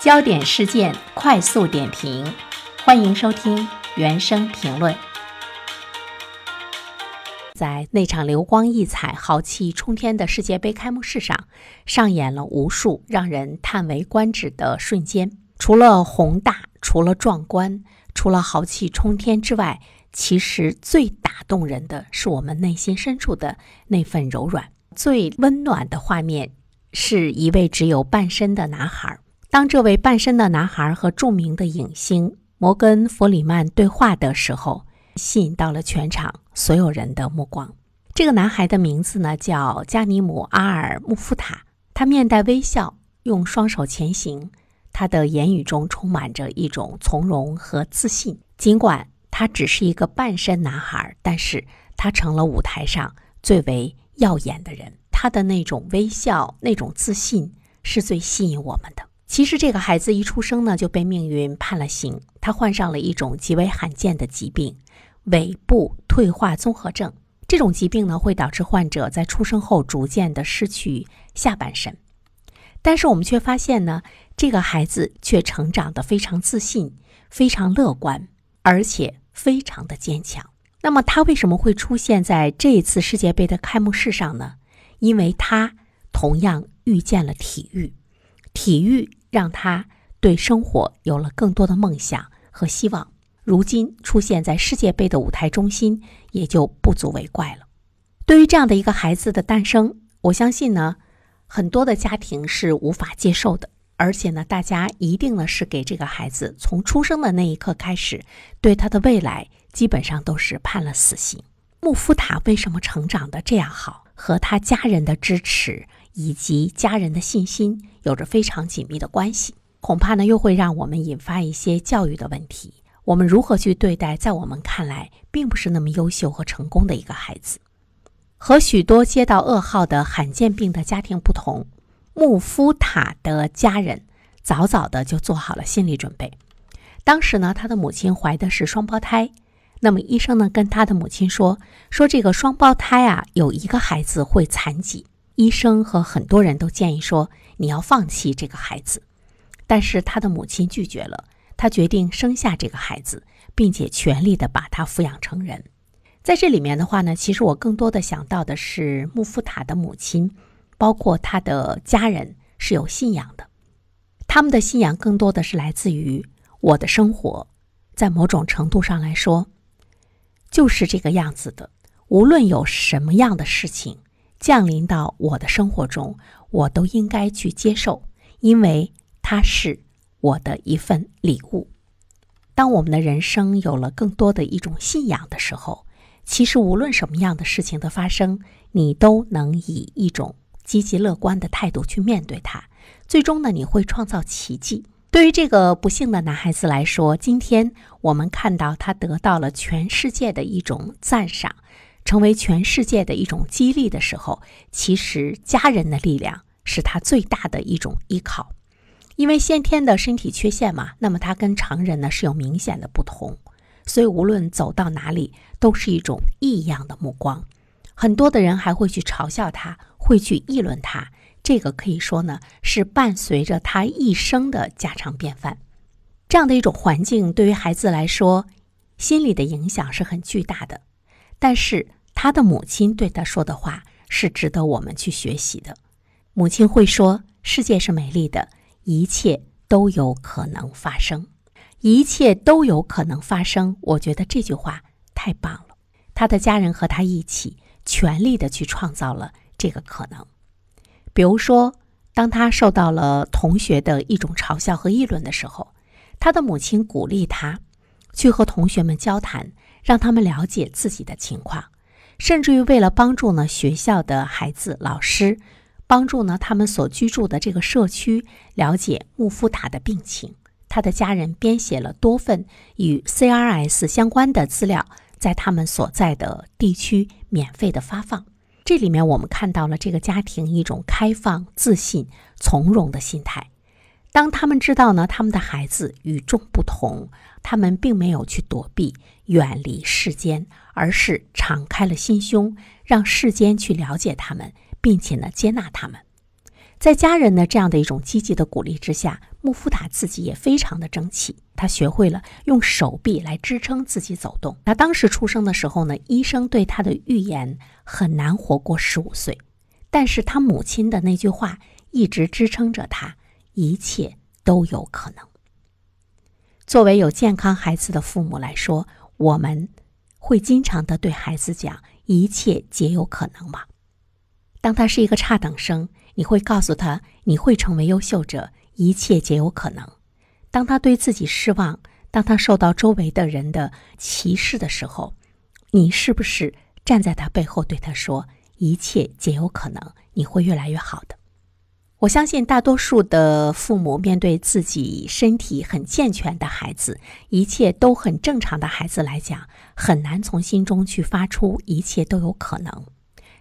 焦点事件快速点评，欢迎收听原声评论。在那场流光溢彩、豪气冲天的世界杯开幕式上，上演了无数让人叹为观止的瞬间。除了宏大，除了壮观，除了豪气冲天之外，其实最打动人的是我们内心深处的那份柔软。最温暖的画面，是一位只有半身的男孩。当这位半身的男孩和著名的影星摩根·弗里曼对话的时候，吸引到了全场所有人的目光。这个男孩的名字呢叫加尼姆·阿尔穆夫塔，他面带微笑，用双手前行，他的言语中充满着一种从容和自信。尽管他只是一个半身男孩，但是他成了舞台上最为耀眼的人。他的那种微笑，那种自信，是最吸引我们的。其实这个孩子一出生呢就被命运判了刑，他患上了一种极为罕见的疾病——尾部退化综合症。这种疾病呢会导致患者在出生后逐渐的失去下半身，但是我们却发现呢，这个孩子却成长得非常自信、非常乐观，而且非常的坚强。那么他为什么会出现在这一次世界杯的开幕式上呢？因为他同样遇见了体育，体育。让他对生活有了更多的梦想和希望。如今出现在世界杯的舞台中心，也就不足为怪了。对于这样的一个孩子的诞生，我相信呢，很多的家庭是无法接受的。而且呢，大家一定呢是给这个孩子从出生的那一刻开始，对他的未来基本上都是判了死刑。穆夫塔为什么成长的这样好？和他家人的支持。以及家人的信心有着非常紧密的关系，恐怕呢又会让我们引发一些教育的问题。我们如何去对待在我们看来并不是那么优秀和成功的一个孩子？和许多接到噩耗的罕见病的家庭不同，穆夫塔的家人早早的就做好了心理准备。当时呢，他的母亲怀的是双胞胎，那么医生呢跟他的母亲说，说这个双胞胎啊有一个孩子会残疾。医生和很多人都建议说：“你要放弃这个孩子。”但是他的母亲拒绝了，他决定生下这个孩子，并且全力的把他抚养成人。在这里面的话呢，其实我更多的想到的是穆夫塔的母亲，包括他的家人是有信仰的，他们的信仰更多的是来自于我的生活，在某种程度上来说，就是这个样子的。无论有什么样的事情。降临到我的生活中，我都应该去接受，因为它是我的一份礼物。当我们的人生有了更多的一种信仰的时候，其实无论什么样的事情的发生，你都能以一种积极乐观的态度去面对它。最终呢，你会创造奇迹。对于这个不幸的男孩子来说，今天我们看到他得到了全世界的一种赞赏。成为全世界的一种激励的时候，其实家人的力量是他最大的一种依靠。因为先天的身体缺陷嘛，那么他跟常人呢是有明显的不同，所以无论走到哪里都是一种异样的目光。很多的人还会去嘲笑他，会去议论他。这个可以说呢是伴随着他一生的家常便饭。这样的一种环境对于孩子来说，心理的影响是很巨大的。但是他的母亲对他说的话是值得我们去学习的。母亲会说：“世界是美丽的，一切都有可能发生，一切都有可能发生。”我觉得这句话太棒了。他的家人和他一起全力的去创造了这个可能。比如说，当他受到了同学的一种嘲笑和议论的时候，他的母亲鼓励他去和同学们交谈。让他们了解自己的情况，甚至于为了帮助呢学校的孩子、老师，帮助呢他们所居住的这个社区了解穆夫塔的病情，他的家人编写了多份与 CRS 相关的资料，在他们所在的地区免费的发放。这里面我们看到了这个家庭一种开放、自信、从容的心态。当他们知道呢，他们的孩子与众不同，他们并没有去躲避、远离世间，而是敞开了心胸，让世间去了解他们，并且呢接纳他们。在家人的这样的一种积极的鼓励之下，穆夫塔自己也非常的争气，他学会了用手臂来支撑自己走动。他当时出生的时候呢，医生对他的预言很难活过十五岁，但是他母亲的那句话一直支撑着他，一切都有可能。作为有健康孩子的父母来说，我们会经常的对孩子讲“一切皆有可能”吗？当他是一个差等生，你会告诉他你会成为优秀者。一切皆有可能。当他对自己失望，当他受到周围的人的歧视的时候，你是不是站在他背后对他说：“一切皆有可能，你会越来越好的。”我相信大多数的父母面对自己身体很健全的孩子，一切都很正常的孩子来讲，很难从心中去发出“一切都有可能”。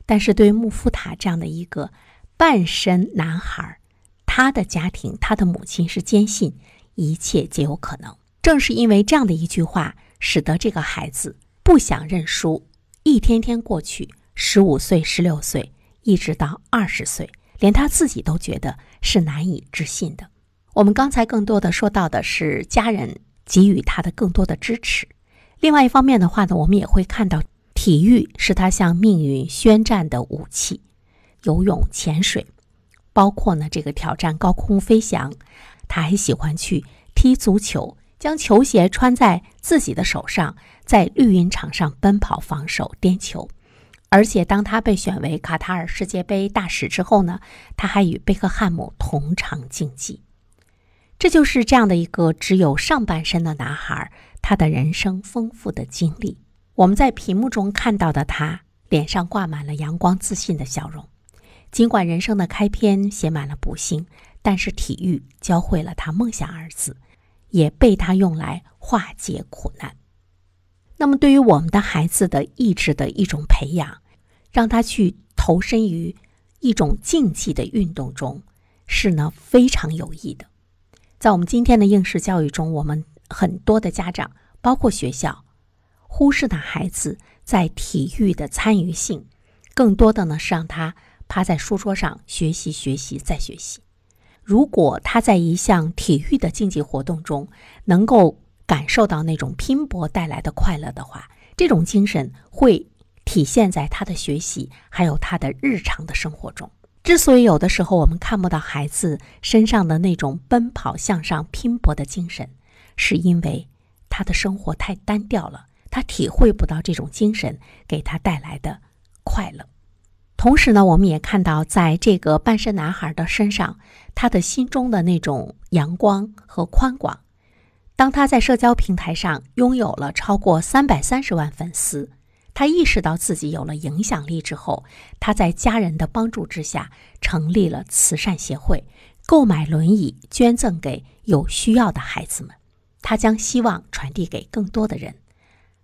但是对于穆夫塔这样的一个半身男孩，他的家庭，他的母亲是坚信一切皆有可能。正是因为这样的一句话，使得这个孩子不想认输。一天天过去，十五岁、十六岁，一直到二十岁，连他自己都觉得是难以置信的。我们刚才更多的说到的是家人给予他的更多的支持。另外一方面的话呢，我们也会看到体育是他向命运宣战的武器，游泳、潜水。包括呢，这个挑战高空飞翔，他还喜欢去踢足球，将球鞋穿在自己的手上，在绿茵场上奔跑、防守、颠球。而且，当他被选为卡塔尔世界杯大使之后呢，他还与贝克汉姆同场竞技。这就是这样的一个只有上半身的男孩，他的人生丰富的经历。我们在屏幕中看到的他，脸上挂满了阳光、自信的笑容。尽管人生的开篇写满了不幸，但是体育教会了他“梦想”二字，也被他用来化解苦难。那么，对于我们的孩子的意志的一种培养，让他去投身于一种竞技的运动中，是呢非常有益的。在我们今天的应试教育中，我们很多的家长，包括学校，忽视了孩子在体育的参与性，更多的呢是让他。趴在书桌上学习，学习再学习。如果他在一项体育的竞技活动中能够感受到那种拼搏带来的快乐的话，这种精神会体现在他的学习还有他的日常的生活中。之所以有的时候我们看不到孩子身上的那种奔跑向上、拼搏的精神，是因为他的生活太单调了，他体会不到这种精神给他带来的快乐。同时呢，我们也看到，在这个半身男孩的身上，他的心中的那种阳光和宽广。当他在社交平台上拥有了超过三百三十万粉丝，他意识到自己有了影响力之后，他在家人的帮助之下成立了慈善协会，购买轮椅捐赠给有需要的孩子们。他将希望传递给更多的人，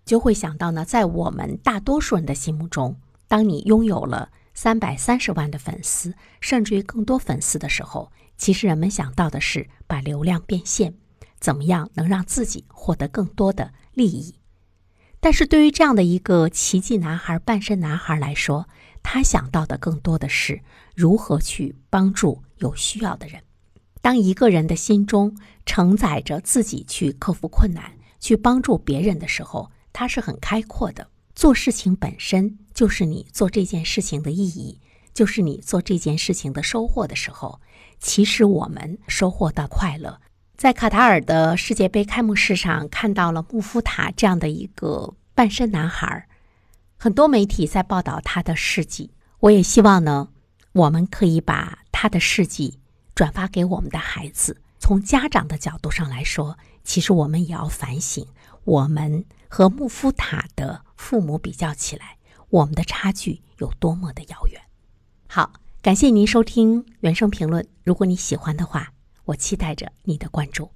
就会想到呢，在我们大多数人的心目中，当你拥有了。三百三十万的粉丝，甚至于更多粉丝的时候，其实人们想到的是把流量变现，怎么样能让自己获得更多的利益？但是对于这样的一个奇迹男孩、半身男孩来说，他想到的更多的是如何去帮助有需要的人。当一个人的心中承载着自己去克服困难、去帮助别人的时候，他是很开阔的。做事情本身就是你做这件事情的意义，就是你做这件事情的收获的时候，其实我们收获到快乐。在卡塔尔的世界杯开幕式上，看到了穆夫塔这样的一个半身男孩，很多媒体在报道他的事迹。我也希望呢，我们可以把他的事迹转发给我们的孩子。从家长的角度上来说，其实我们也要反省，我们和穆夫塔的。父母比较起来，我们的差距有多么的遥远？好，感谢您收听原声评论。如果你喜欢的话，我期待着你的关注。